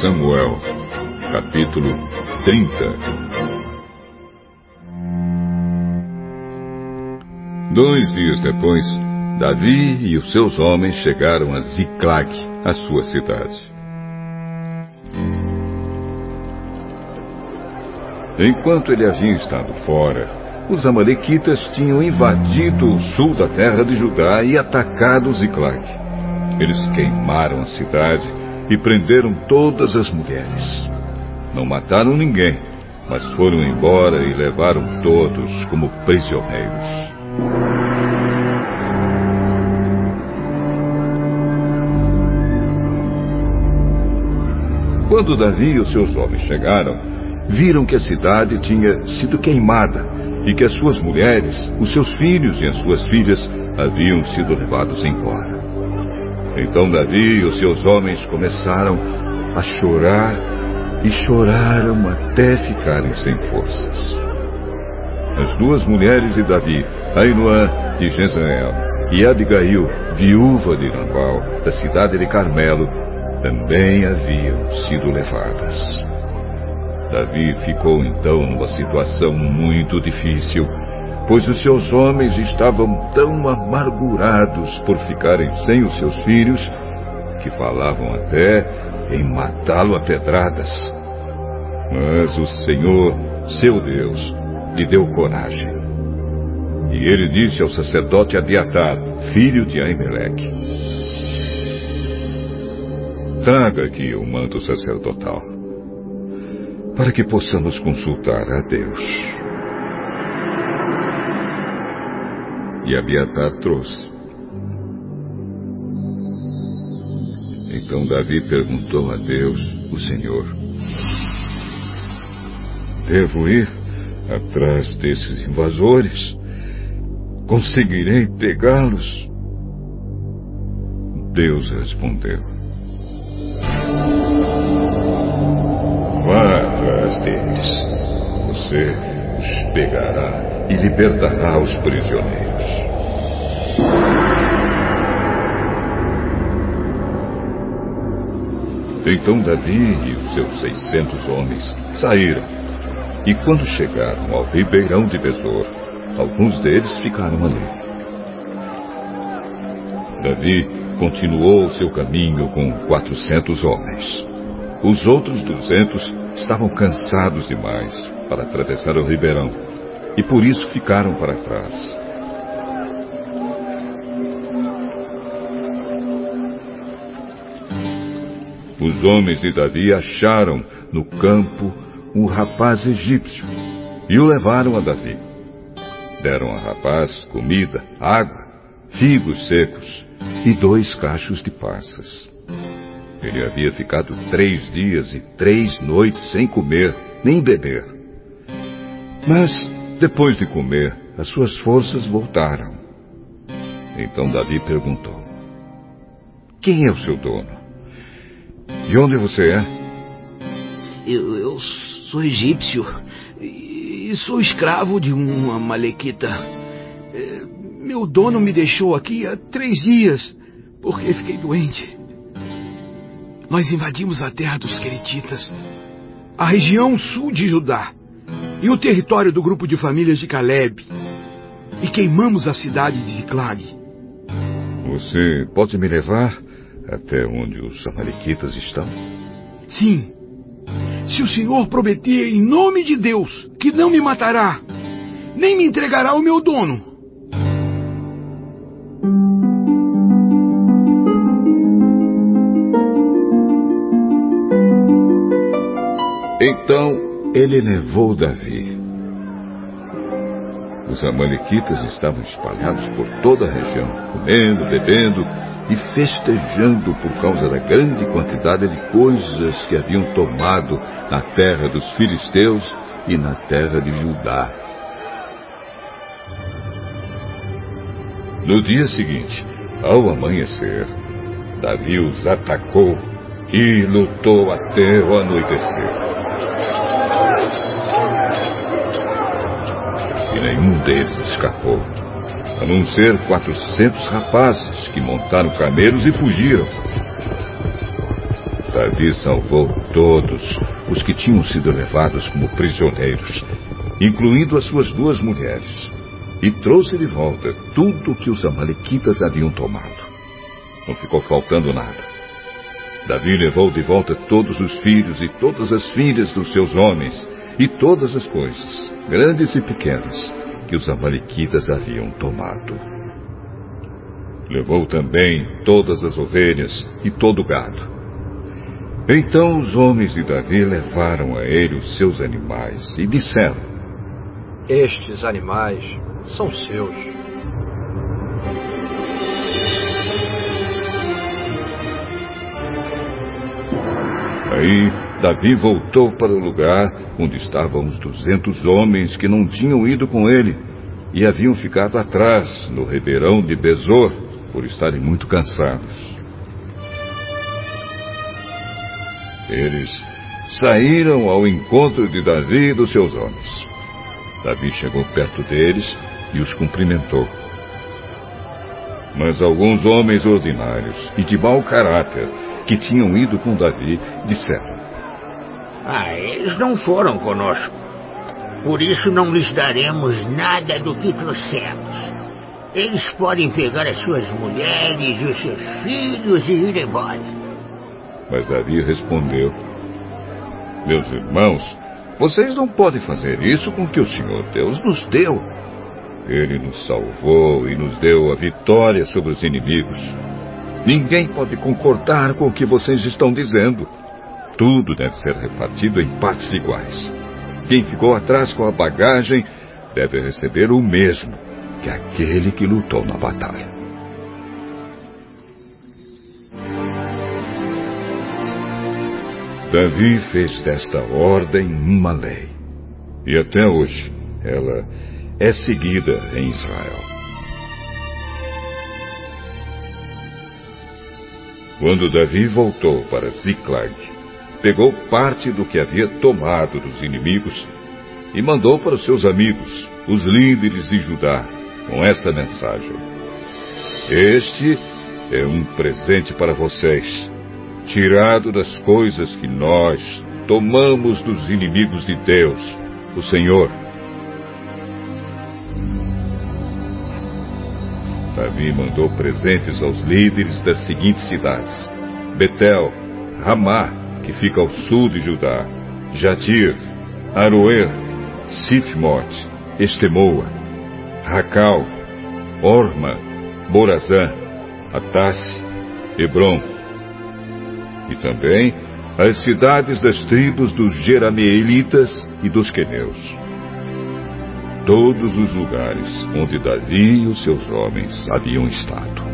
Samuel, capítulo 30. Dois dias depois, Davi e os seus homens chegaram a Ziclag, a sua cidade. Enquanto ele havia estado fora, os Amalequitas tinham invadido o sul da terra de Judá e atacado Ziclag. Eles queimaram a cidade e prenderam todas as mulheres. Não mataram ninguém, mas foram embora e levaram todos como prisioneiros. Quando Davi e os seus homens chegaram, viram que a cidade tinha sido queimada e que as suas mulheres, os seus filhos e as suas filhas haviam sido levados embora. Então Davi e os seus homens começaram a chorar e choraram até ficarem sem forças. As duas mulheres de Davi, Ainoã de Jezreel e Abigail, viúva de Nabal, da cidade de Carmelo, também haviam sido levadas. Davi ficou então numa situação muito difícil, pois os seus homens estavam tão amargurados por ficarem sem os seus filhos que falavam até em matá-lo a pedradas. Mas o Senhor, seu Deus, lhe deu coragem. E ele disse ao sacerdote Abiatar, filho de Aimeleque: Traga aqui o manto sacerdotal, para que possamos consultar a Deus. E Abiatar trouxe. Então Davi perguntou a Deus, o Senhor: Devo ir atrás desses invasores? Conseguirei pegá-los? Deus respondeu: Vá atrás deles. Você os pegará e libertará os prisioneiros. Então Davi e os seus seiscentos homens saíram. E quando chegaram ao ribeirão de Besor, alguns deles ficaram ali. Davi continuou seu caminho com quatrocentos homens. Os outros duzentos estavam cansados demais para atravessar o ribeirão e por isso ficaram para trás. Os homens de Davi acharam no campo um rapaz egípcio e o levaram a Davi. Deram ao rapaz comida, água, figos secos e dois cachos de passas. Ele havia ficado três dias e três noites sem comer nem beber. Mas, depois de comer, as suas forças voltaram. Então Davi perguntou: Quem é o seu dono? De onde você é? Eu, eu sou egípcio e sou escravo de uma malequita. É, meu dono me deixou aqui há três dias porque fiquei doente. Nós invadimos a terra dos Queretitas, a região sul de Judá e o território do grupo de famílias de Caleb e queimamos a cidade de Ziklag. Você pode me levar até onde os Amalequitas estão? Sim. Se o Senhor prometer em nome de Deus que não me matará, nem me entregará ao meu dono. Então ele levou Davi. Os Amalequitas estavam espalhados por toda a região, comendo, bebendo e festejando por causa da grande quantidade de coisas que haviam tomado na terra dos filisteus e na terra de Judá. No dia seguinte, ao amanhecer, Davi os atacou e lutou até o anoitecer. E nenhum deles escapou, a não ser quatrocentos rapazes que montaram camelos e fugiram. Davi salvou todos os que tinham sido levados como prisioneiros, incluindo as suas duas mulheres, e trouxe de volta tudo o que os Amalequitas haviam tomado. Não ficou faltando nada. Davi levou de volta todos os filhos e todas as filhas dos seus homens, e todas as coisas, grandes e pequenas, que os Amalequitas haviam tomado. Levou também todas as ovelhas e todo o gado. Então os homens de Davi levaram a ele os seus animais e disseram: Estes animais são seus. Aí Davi voltou para o lugar onde estavam os duzentos homens que não tinham ido com ele e haviam ficado atrás no ribeirão de Besor por estarem muito cansados. Eles saíram ao encontro de Davi e dos seus homens. Davi chegou perto deles e os cumprimentou. Mas alguns homens ordinários e de mau caráter que tinham ido com Davi disseram: Ah, eles não foram conosco. Por isso não lhes daremos nada do que trouxemos. Eles podem pegar as suas mulheres os seus filhos e ir embora. Mas Davi respondeu: Meus irmãos, vocês não podem fazer isso com o que o Senhor Deus nos deu. Ele nos salvou e nos deu a vitória sobre os inimigos. Ninguém pode concordar com o que vocês estão dizendo. Tudo deve ser repartido em partes iguais. Quem ficou atrás com a bagagem deve receber o mesmo que aquele que lutou na batalha. Davi fez desta ordem uma lei. E até hoje ela é seguida em Israel. Quando Davi voltou para Ziklag, pegou parte do que havia tomado dos inimigos e mandou para os seus amigos, os líderes de Judá, com esta mensagem: Este é um presente para vocês, tirado das coisas que nós tomamos dos inimigos de Deus, o Senhor. Davi mandou presentes aos líderes das seguintes cidades: Betel, Ramá, que fica ao sul de Judá, Jatir, Aroer, Sifmote, Estemoa, Racal, Orma, Borazã, Atasse, Hebron. E também as cidades das tribos dos Jerameelitas e dos Queneus. Todos os lugares onde Davi e os seus homens haviam estado.